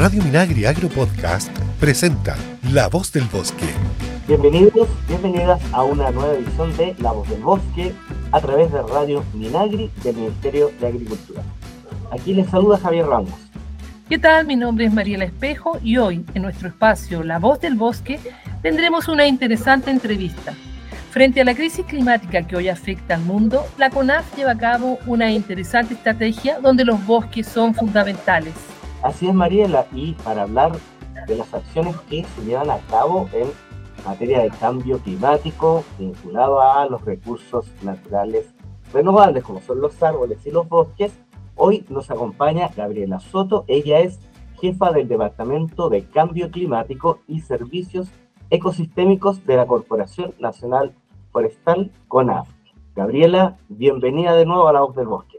Radio Minagri Agro Podcast presenta La Voz del Bosque. Bienvenidos, bienvenidas a una nueva edición de La Voz del Bosque a través de Radio Minagri del Ministerio de Agricultura. Aquí les saluda Javier Ramos. ¿Qué tal? Mi nombre es Mariela Espejo y hoy en nuestro espacio La Voz del Bosque tendremos una interesante entrevista. Frente a la crisis climática que hoy afecta al mundo, la CONAF lleva a cabo una interesante estrategia donde los bosques son fundamentales. Así es, Mariela, y para hablar de las acciones que se llevan a cabo en materia de cambio climático vinculado a los recursos naturales renovables, como son los árboles y los bosques, hoy nos acompaña Gabriela Soto. Ella es jefa del Departamento de Cambio Climático y Servicios Ecosistémicos de la Corporación Nacional Forestal, CONAF. Gabriela, bienvenida de nuevo a La Voz del Bosque.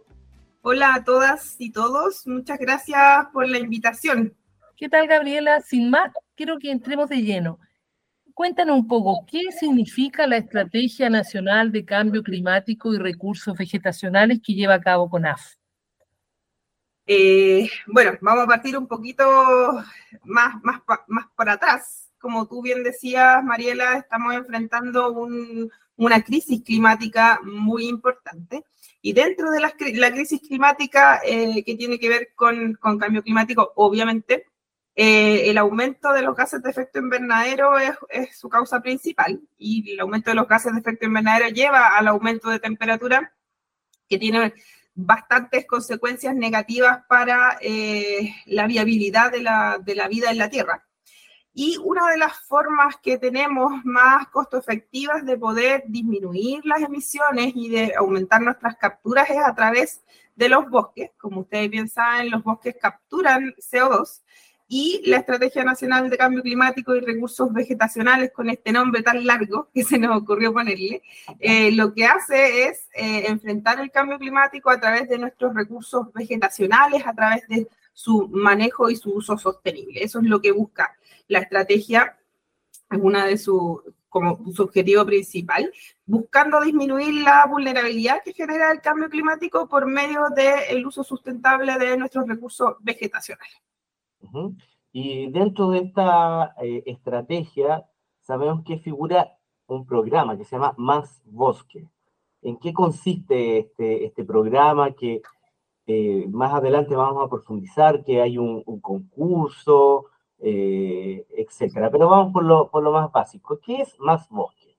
Hola a todas y todos, muchas gracias por la invitación. ¿Qué tal, Gabriela? Sin más, quiero que entremos de lleno. Cuéntanos un poco, ¿qué significa la Estrategia Nacional de Cambio Climático y Recursos Vegetacionales que lleva a cabo CONAF? Eh, bueno, vamos a partir un poquito más, más, más para atrás. Como tú bien decías, Mariela, estamos enfrentando una crisis climática muy importante y dentro de la, crisis climática eh, que tiene que ver con, con cambio climático, obviamente, eh, el aumento de los gases de efecto invernadero es, su causa principal y el aumento de los gases de efecto invernadero lleva al aumento de temperatura que tiene bastantes consecuencias negativas para eh, la viabilidad la, de la vida en la Tierra. Y una de las formas que tenemos más costo efectivas de poder disminuir las emisiones y de aumentar nuestras capturas es a través de los bosques. Como ustedes bien saben, los bosques capturan CO2 y la Estrategia Nacional de Cambio Climático y Recursos Vegetacionales, con este nombre tan largo que se nos ocurrió ponerle, eh, lo que hace es eh, enfrentar el cambio climático a través de nuestros recursos vegetacionales, a través de su manejo y su uso sostenible. Eso es lo que busca la estrategia, es una de sus como su objetivo principal, buscando disminuir la vulnerabilidad que genera el cambio climático por medio del uso sustentable de nuestros recursos vegetacionales. Y dentro de esta eh, estrategia, sabemos que figura un programa que se llama Más Bosque. ¿En qué consiste este, este programa que eh, más adelante vamos a profundizar, que hay un, un concurso, eh, etcétera. Pero vamos por lo, por lo más básico. ¿Qué es Más Bosque?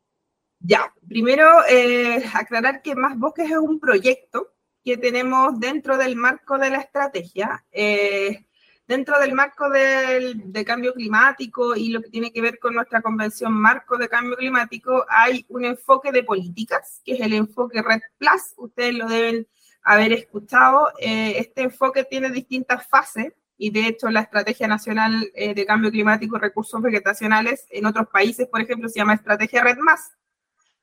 Ya, primero eh, aclarar que Más Bosques es un proyecto que tenemos dentro del marco de la estrategia. Eh, dentro del marco del, de cambio climático y lo que tiene que ver con nuestra convención marco de cambio climático, hay un enfoque de políticas, que es el enfoque Red Plus. Ustedes lo deben haber escuchado. este enfoque tiene distintas fases y de hecho la Estrategia Nacional eh, de Cambio Climático y Recursos Vegetacionales en otros países, por ejemplo, se llama Estrategia Red Más.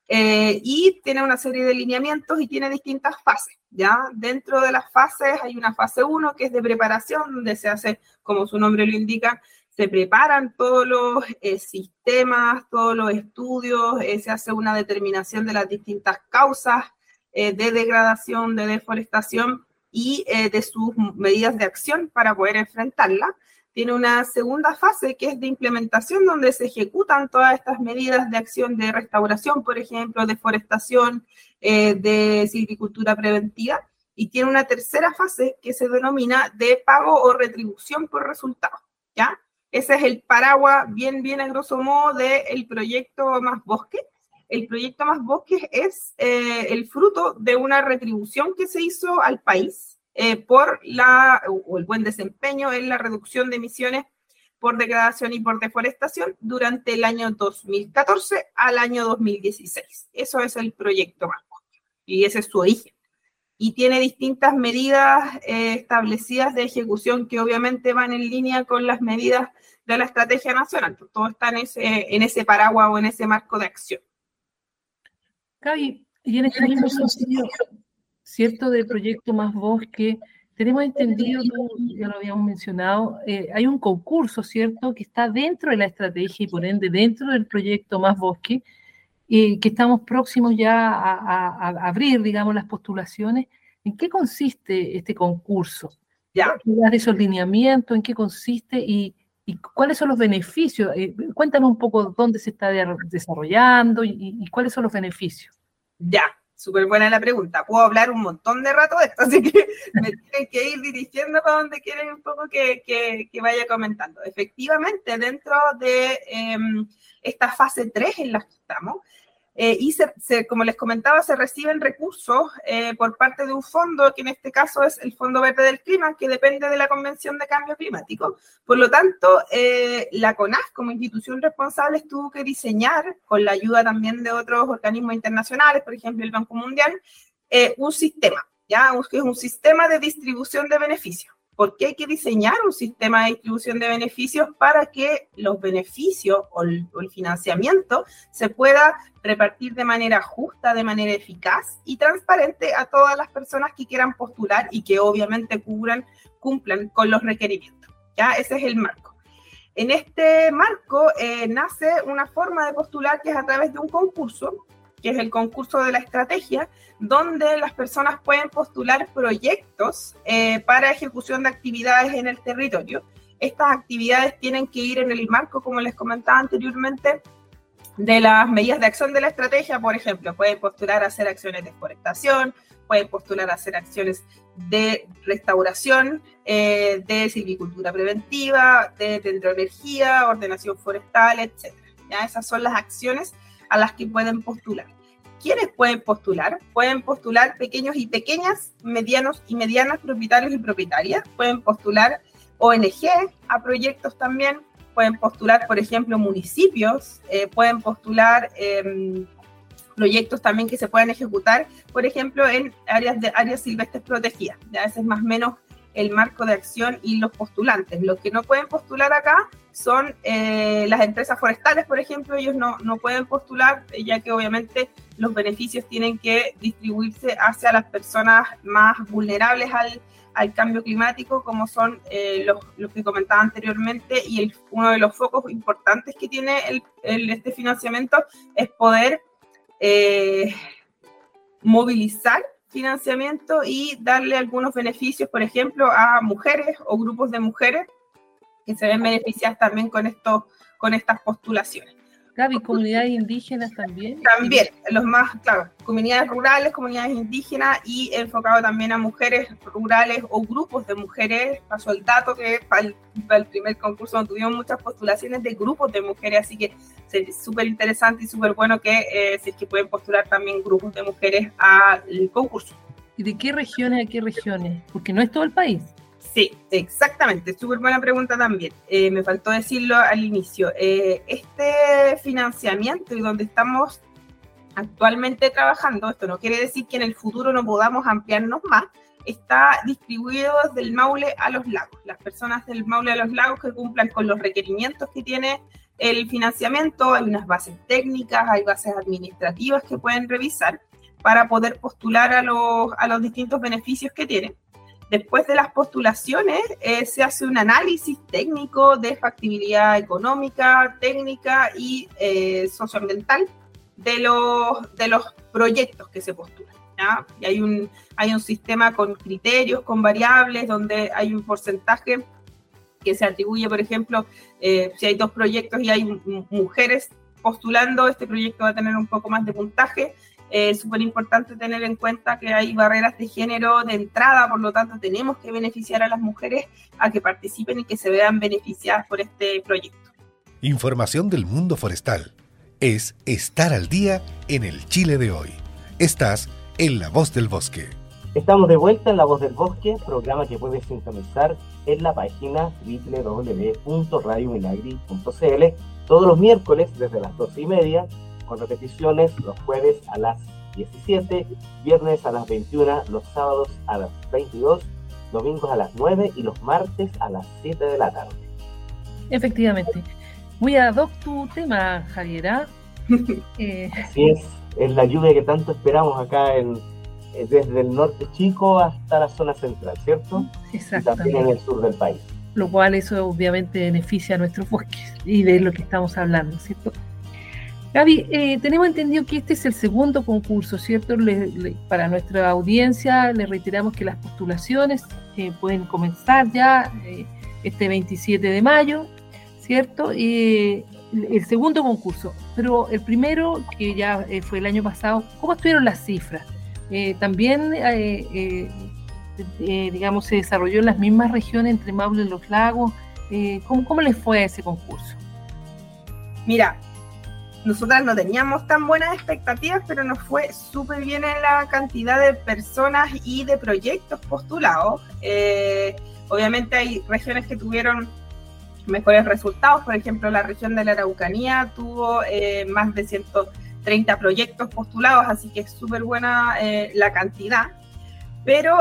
Eh, y tiene una serie de lineamientos y tiene distintas fases. ¿ya? Dentro de las fases hay una fase 1 que es de preparación, donde se hace, como su nombre lo indica, se preparan todos los eh, sistemas, todos los estudios, se hace una determinación de las distintas causas de degradación, de deforestación y eh, de sus medidas de acción para poder enfrentarla. Tiene una segunda fase que es de implementación, donde se ejecutan todas estas medidas de acción de restauración, por ejemplo, deforestación, eh, de silvicultura preventiva. Y tiene una tercera fase que se denomina de pago o retribución por resultado. ¿ya? Ese es el paraguas bien, bien a grosso modo del proyecto Más Bosque el proyecto Más Bosques es eh, el fruto de una retribución que se hizo al país eh, por el buen desempeño en la reducción de emisiones por degradación y por deforestación durante el año 2014 al año 2016. Eso es el proyecto Más Bosques y ese es su origen. Y tiene distintas medidas eh, establecidas de ejecución que obviamente van en línea con las medidas de la estrategia nacional. Todo está en ese, en ese paraguas o en ese marco de acción. Gaby, y en este mismo sentido, ¿cierto? Del proyecto Más Bosque, tenemos entendido, ya lo habíamos mencionado, eh, hay un concurso, ¿cierto?, que está dentro de la estrategia y por ende dentro del proyecto Más Bosque, y que estamos próximos ya a, abrir, digamos, las postulaciones. ¿En qué consiste este concurso? Ya. esos lineamientos? ¿En qué consiste? Y, cuáles son los beneficios? Eh, cuéntanos un poco dónde se está desarrollando y, cuáles son los beneficios. Ya, súper buena la pregunta. Puedo hablar un montón de rato de esto, así que me tienen que ir dirigiendo para donde quieren un poco que, que, vaya comentando. Efectivamente, dentro de em, esta fase 3 en la que estamos, eh, y se, como les comentaba, se reciben recursos eh, por parte de un fondo, que en este caso es el Fondo Verde del Clima, que depende de la Convención de Cambio Climático. Por lo tanto, eh, la CONAF, como institución responsable, tuvo que diseñar, con la ayuda también de otros organismos internacionales, por ejemplo el Banco Mundial, un sistema, ¿ya? es un sistema de distribución de beneficios porque hay que diseñar un sistema de distribución de beneficios para que los beneficios o el, financiamiento se pueda repartir de manera justa, de manera eficaz y transparente a todas las personas que quieran postular y que obviamente cumplan con los requerimientos. ¿ya? Ese es el marco. En este marco eh, nace una forma de postular que es a través de un concurso que es el concurso de la estrategia, donde las personas pueden postular proyectos eh, para ejecución de actividades en el territorio. Estas actividades tienen que ir en el marco, como les comentaba anteriormente, de las medidas de acción de la estrategia, por ejemplo, pueden postular a hacer acciones de forestación, pueden postular a hacer acciones de restauración, eh, de silvicultura preventiva, de dendroenergía, ordenación forestal, etc. ¿Ya? Esas son las acciones a las que pueden postular. ¿Quiénes pueden postular? Pueden postular pequeños y pequeñas, medianos y medianas propietarios y propietarias. Pueden postular ONG a proyectos también. Pueden postular, por ejemplo, municipios. Eh, pueden postular em, proyectos también que se puedan ejecutar, por ejemplo, en áreas de áreas silvestres protegidas. Ya ese es más o menos el marco de acción y los postulantes. Los que no pueden postular acá son eh, las empresas forestales, por ejemplo, ellos no, no pueden postular, eh, ya que obviamente los beneficios tienen que distribuirse hacia las personas más vulnerables al, al cambio climático, como son eh, los, los, que comentaba anteriormente, y uno de los focos importantes que tiene el, este financiamiento es poder movilizar financiamiento y darle algunos beneficios, por ejemplo, a mujeres o grupos de mujeres que se ven beneficiadas también con, esto, con estas postulaciones. Gaby, comunidades indígenas también. También, los más, claro, comunidades rurales, comunidades indígenas y enfocado también a mujeres rurales o grupos de mujeres. Pasó el dato que para el, primer concurso tuvimos muchas postulaciones de grupos de mujeres, así que es súper interesante y súper bueno que eh, si es que pueden postular también grupos de mujeres al concurso. ¿Y de qué regiones a qué regiones? Porque no es todo el país. Sí, exactamente, súper buena pregunta también. Eh, me faltó decirlo al inicio. Eh, este financiamiento y donde estamos actualmente trabajando, esto no quiere decir que en el futuro no podamos ampliarnos más, está distribuido desde el Maule a los lagos. Las personas del Maule a los lagos que cumplan con los requerimientos que tiene el financiamiento, hay unas bases técnicas, hay bases administrativas que pueden revisar para poder postular a los, a los distintos beneficios que tienen. Después de las postulaciones, eh, se hace un análisis técnico de factibilidad económica, técnica y eh, socioambiental de los, de los proyectos que se postulan. Y hay un, hay un sistema con criterios, con variables, donde hay un porcentaje que se atribuye, por ejemplo, eh, si hay dos proyectos y hay mujeres postulando, este proyecto va a tener un poco más de puntaje es súper importante tener en cuenta que hay barreras de género de entrada, por lo tanto tenemos que beneficiar a las mujeres a que participen y que se vean beneficiadas por este proyecto. Información del mundo forestal es estar al día en el Chile de hoy. Estás en La Voz del Bosque. Estamos de vuelta en La Voz del Bosque, programa que puedes sintonizar en la página www.radiominagri.cl todos los miércoles desde las doce y media con repeticiones los jueves a las 17, viernes a las 21, los sábados a las 22, domingos a las 9 y los martes a las 7 de la tarde. Efectivamente. Muy ad hoc tu tema, Javiera. eh. Así es, es la lluvia que tanto esperamos acá en, eh, desde el norte chico hasta la zona central, ¿cierto? Y también en el sur del país. Lo cual eso obviamente beneficia a nuestros bosques y de lo que estamos hablando, ¿cierto? Gaby, eh, tenemos entendido que este es el segundo concurso, ¿cierto? para nuestra audiencia le reiteramos que las postulaciones eh, pueden comenzar ya eh, este 27 de mayo, ¿cierto? Y el segundo concurso, pero el primero, que ya fue el año pasado, ¿cómo estuvieron las cifras? también, digamos, se desarrolló en las mismas regiones entre Maule y los Lagos. ¿cómo, ¿Cómo les fue a ese concurso? Mira, nosotras no teníamos tan buenas expectativas, pero nos fue súper bien en la cantidad de personas y de proyectos postulados. Eh, obviamente hay regiones que tuvieron mejores resultados, por ejemplo la región de la Araucanía tuvo eh, más de 130 proyectos postulados, así que es súper buena eh, la cantidad. Pero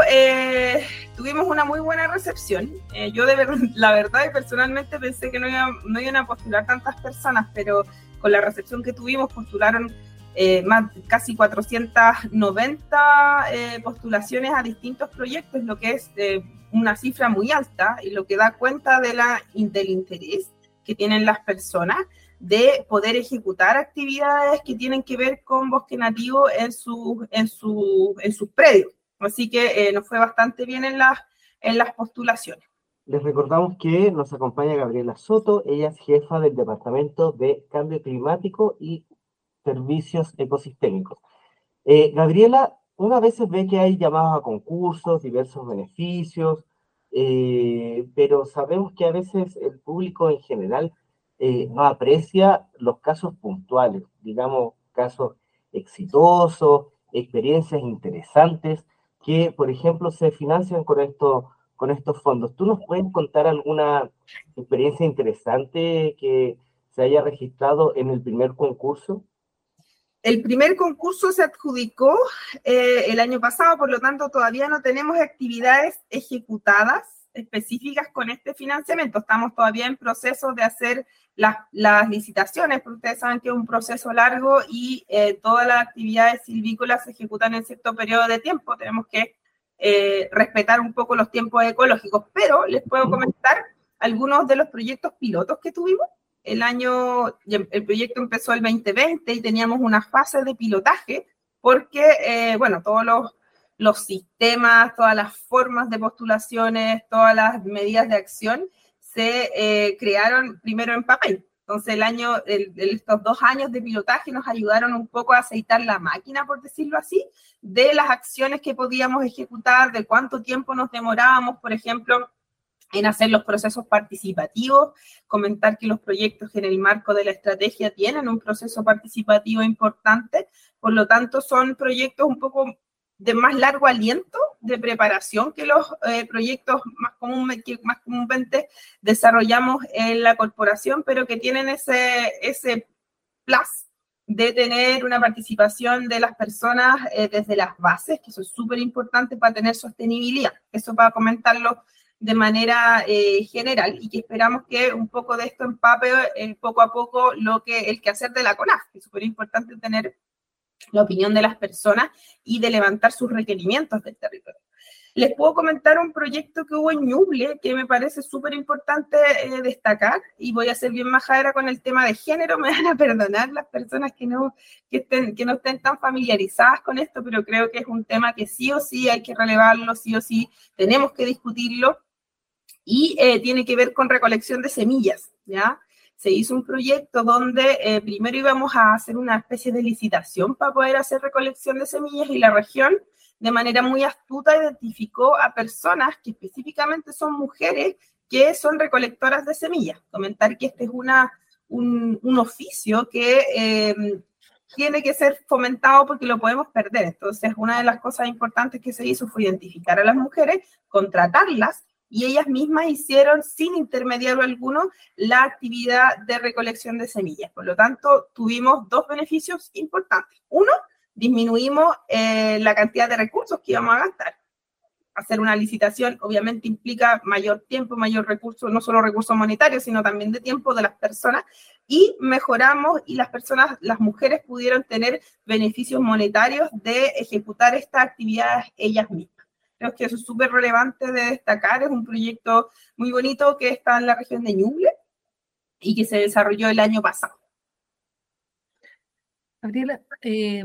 tuvimos una muy buena recepción. yo de la verdad y personalmente pensé que no, no iban a postular tantas personas, pero con la recepción que tuvimos, postularon eh, más, casi 490 eh, postulaciones a distintos proyectos, lo que es eh, una cifra muy alta y lo que da cuenta de la, del interés que tienen las personas de poder ejecutar actividades que tienen que ver con bosque nativo en, su, en, su, en sus predios. Así que nos fue bastante bien en las, en las postulaciones. Les recordamos que nos acompaña Gabriela Soto, ella es jefa del Departamento de Cambio Climático y Servicios Ecosistémicos. Eh, Gabriela, una vez ve que hay llamados a concursos, diversos beneficios, eh, pero sabemos que a veces el público en general eh, no aprecia los casos puntuales, digamos, casos exitosos, experiencias interesantes que, por ejemplo, se financian con estos con estos fondos. ¿Tú nos puedes contar alguna experiencia interesante que se haya registrado en el primer concurso? El primer concurso se adjudicó eh, el año pasado, por lo tanto todavía no tenemos actividades ejecutadas específicas con este financiamiento. Estamos todavía en proceso de hacer las, las licitaciones, porque ustedes saben que es un proceso largo y eh, todas las actividades silvícolas se ejecutan en cierto periodo de tiempo. Tenemos que eh, respetar un poco los tiempos ecológicos, pero les puedo comentar algunos de los proyectos pilotos que tuvimos. El año, el proyecto empezó el 2020 y teníamos una fase de pilotaje porque, eh, bueno, todos los, los sistemas, todas las formas de postulaciones, todas las medidas de acción se eh, crearon primero en papel. Entonces, el año, estos dos años de pilotaje nos ayudaron un poco a aceitar la máquina, por decirlo así, de las acciones que podíamos ejecutar, de cuánto tiempo nos demorábamos, por ejemplo, en hacer los procesos participativos, comentar que los proyectos en el marco de la estrategia tienen un proceso participativo importante, por lo tanto son proyectos un poco de más largo aliento de preparación que los eh, proyectos más, que más comúnmente desarrollamos en la corporación, pero que tienen ese, ese plus de tener una participación de las personas eh, desde las bases, que eso es súper importante para tener sostenibilidad. Eso para comentarlo de manera eh, general y que esperamos que un poco de esto empape poco a poco lo que el quehacer de la CONAF, que es súper importante tener la opinión de las personas y de levantar sus requerimientos del territorio. Les puedo comentar un proyecto que hubo en Ñuble que me parece súper importante eh, destacar y voy a ser bien majadera con el tema de género. Me van a perdonar las personas que no, que, estén, no estén tan familiarizadas con esto, pero creo que es un tema que sí o sí hay que relevarlo, sí o sí tenemos que discutirlo y eh, tiene que ver con recolección de semillas, ¿ya? Se hizo un proyecto donde eh, primero íbamos a hacer una especie de licitación para poder hacer recolección de semillas y la región de manera muy astuta identificó a personas que específicamente son mujeres que son recolectoras de semillas. Comentar que este es una, un, oficio que em, tiene que ser fomentado porque lo podemos perder. Entonces, una de las cosas importantes que se hizo fue identificar a las mujeres, contratarlas y ellas mismas hicieron sin intermediario alguno la actividad de recolección de semillas. Por lo tanto, tuvimos dos beneficios importantes. Uno, disminuimos eh, la cantidad de recursos que íbamos a gastar. Hacer una licitación obviamente implica mayor tiempo, mayor recurso, no solo recursos monetarios, sino también de tiempo de las personas y mejoramos y las personas, las mujeres pudieron tener beneficios monetarios de ejecutar estas actividades ellas mismas. Creo que eso es súper relevante de destacar. Es un proyecto muy bonito que está en la región de Ñuble y que se desarrolló el año pasado. Gabriela, eh,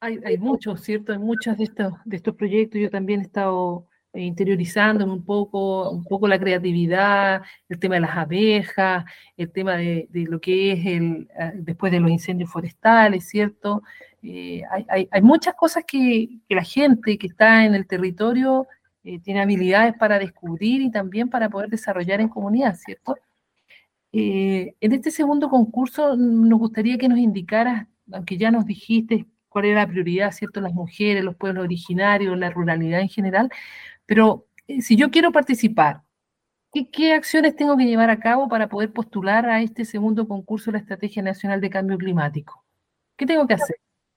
hay, muchos, ¿cierto? Hay muchos de estos, de estos proyectos. Yo también he estado interiorizándome un poco, un poco la creatividad, el tema de las abejas, el tema de, lo que es el ah, después de los incendios forestales, ¿cierto? Eh, hay, muchas cosas que, la gente que está en el territorio eh, tiene habilidades para descubrir y también para poder desarrollar en comunidad, ¿cierto? en este segundo concurso nos gustaría que nos indicaras, aunque ya nos dijiste cuál era la prioridad, ¿cierto? Las mujeres, los pueblos originarios, la ruralidad en general, pero eh, si yo quiero participar, ¿qué, acciones tengo que llevar a cabo para poder postular a este segundo concurso de la Estrategia Nacional de Cambio Climático? ¿Qué tengo que hacer?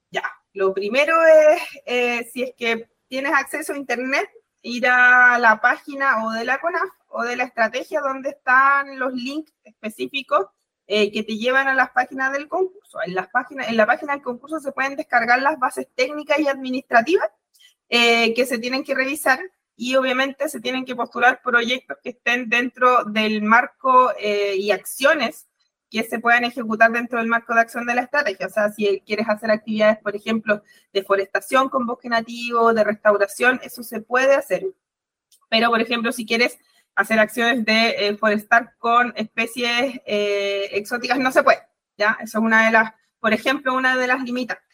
Ya, lo primero es, eh, si es que tienes acceso a Internet, ir a la página o de la CONAF o de la estrategia donde están los links específicos eh, que te llevan a las páginas del concurso. En, las páginas, en la página del concurso se pueden descargar las bases técnicas y administrativas que se tienen que revisar y obviamente se tienen que postular proyectos que estén dentro del marco eh, y acciones que se puedan ejecutar dentro del marco de acción de la estrategia. O sea, si quieres hacer actividades, por ejemplo, de forestación con bosque nativo, de restauración, eso se puede hacer. Pero, por ejemplo, si quieres hacer acciones de eh, forestar con especies eh, exóticas, no se puede. ¿ya? Eso es una de las, por ejemplo, una de las limitantes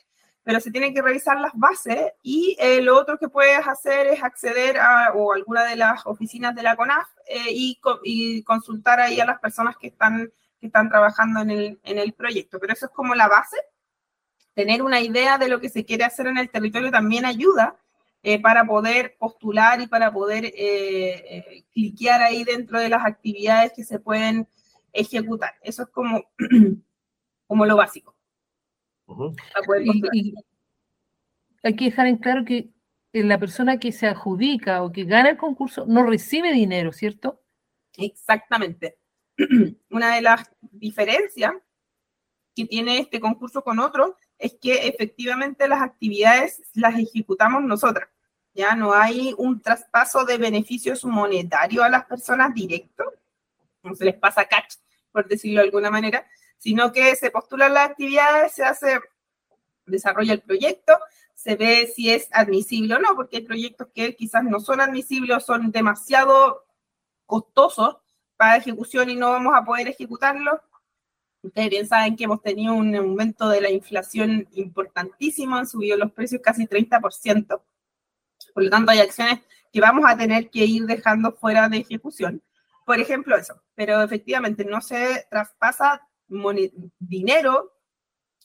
pero se tienen que revisar las bases y eh, lo otro que puedes hacer es acceder a o alguna de las oficinas de la CONAF eh, y, y, consultar ahí a las personas que están, que están trabajando en el, en el proyecto. Pero eso es como la base. Tener una idea de lo que se quiere hacer en el territorio también ayuda eh, para poder postular y para poder cliquear ahí dentro de las actividades que se pueden ejecutar. Eso es como, como lo básico hay que dejar en claro que la persona que se adjudica o que gana el concurso no recibe dinero, ¿cierto? Exactamente. Una de las diferencias que tiene este concurso con otro es que efectivamente las actividades las ejecutamos nosotras. Ya no hay un traspaso de beneficios monetarios a las personas directo, no se les pasa catch, por decirlo de alguna manera, sino que se postulan las actividades, se hace, desarrolla el proyecto, se ve si es admisible o no, porque hay proyectos que quizás no son admisibles o son demasiado costosos para ejecución y no vamos a poder ejecutarlos. Ustedes bien saben que hemos tenido un aumento de la inflación importantísimo, han subido los precios casi 30%. Por lo tanto, hay acciones que vamos a tener que ir dejando fuera de ejecución. Por ejemplo, eso. Pero efectivamente no se traspasa dinero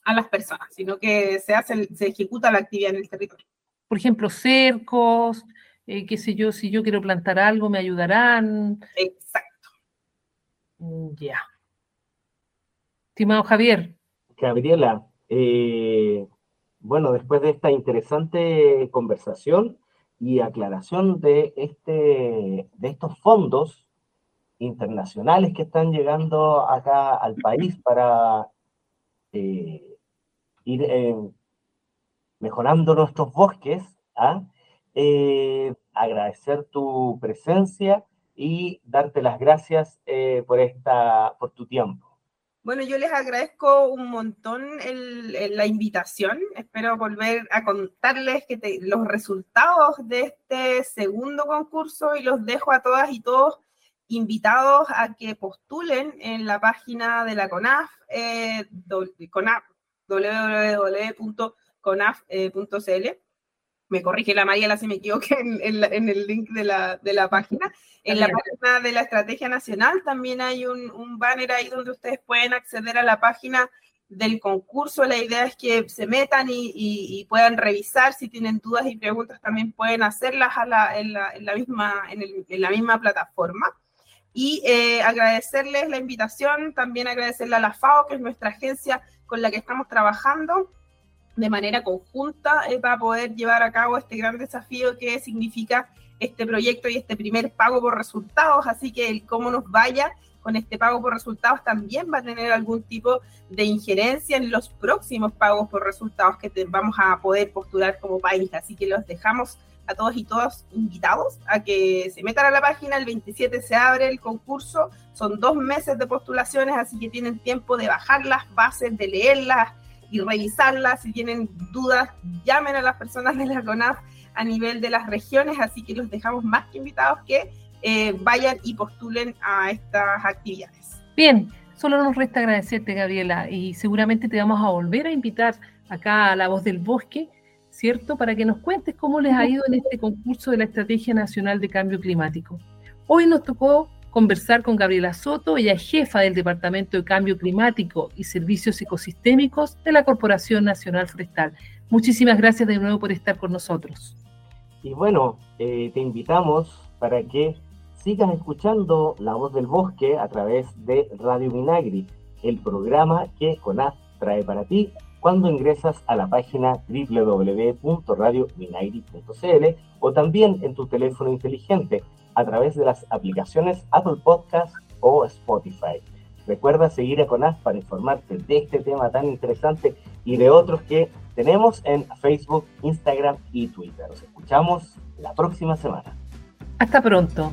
a las personas, sino que se hace, se ejecuta la actividad en el territorio. Por ejemplo, cercos, eh, qué sé yo, si yo quiero plantar algo, me ayudarán. Exacto. Mm, ya. Estimado Javier. Gabriela, eh, bueno, después de esta interesante conversación y aclaración de, este, de estos fondos internacionales que están llegando acá al país para eh, ir eh, mejorando nuestros bosques. ¿ah? Eh, agradecer tu presencia y darte las gracias por, esta, por tu tiempo. Bueno, yo les agradezco un montón la invitación. Espero volver a contarles que los resultados de este segundo concurso y los dejo a todas y todos invitados a que postulen en la página de la CONAF, eh, www.conaf.cl. Me corrige la María si me equivoqué en, el link de la, de la página. En la página de la Estrategia Nacional también hay un, un banner ahí donde ustedes pueden acceder a la página del concurso. La idea es que se metan y, puedan revisar. Si tienen dudas y preguntas, también pueden hacerlas a la, en, la, en, la, misma, en, el, en la misma plataforma. Y eh, agradecerles la invitación, también agradecerle a la FAO, que es nuestra agencia con la que estamos trabajando de manera conjunta eh, para poder llevar a cabo este gran desafío que significa este proyecto y este primer pago por resultados. Así que el cómo nos vaya con este pago por resultados también va a tener algún tipo de injerencia en los próximos pagos por resultados que vamos a poder postular como país. Así que los dejamos a todos y todas invitados a que se metan a la página. El 27 se abre el concurso. Son dos meses de postulaciones, así que tienen tiempo de bajar las bases, de leerlas, y revisarla. Si tienen dudas, llamen a las personas de la CONAF a nivel de las regiones, así que los dejamos más que invitados que eh, vayan y postulen a estas actividades. Bien, solo nos resta agradecerte, Gabriela, y seguramente te vamos a volver a invitar acá a La Voz del Bosque, ¿cierto? Para que nos cuentes cómo les ha ido en este concurso de la Estrategia Nacional de Cambio Climático. Hoy nos tocó conversar con Gabriela Soto, ella es jefa del Departamento de Cambio Climático y Servicios Ecosistémicos de la Corporación Nacional Forestal. Muchísimas gracias de nuevo por estar con nosotros. Y bueno, eh, te invitamos para que sigas escuchando La Voz del Bosque a través de Radio Minagri, el programa que CONAF trae para ti cuando ingresas a la página www.radiominagri.cl o también en tu teléfono inteligente a través de las aplicaciones Apple Podcast o Spotify. Recuerda seguir a CONAF para informarte de este tema tan interesante y de otros que tenemos en Facebook, Instagram y Twitter. Nos escuchamos la próxima semana. Hasta pronto.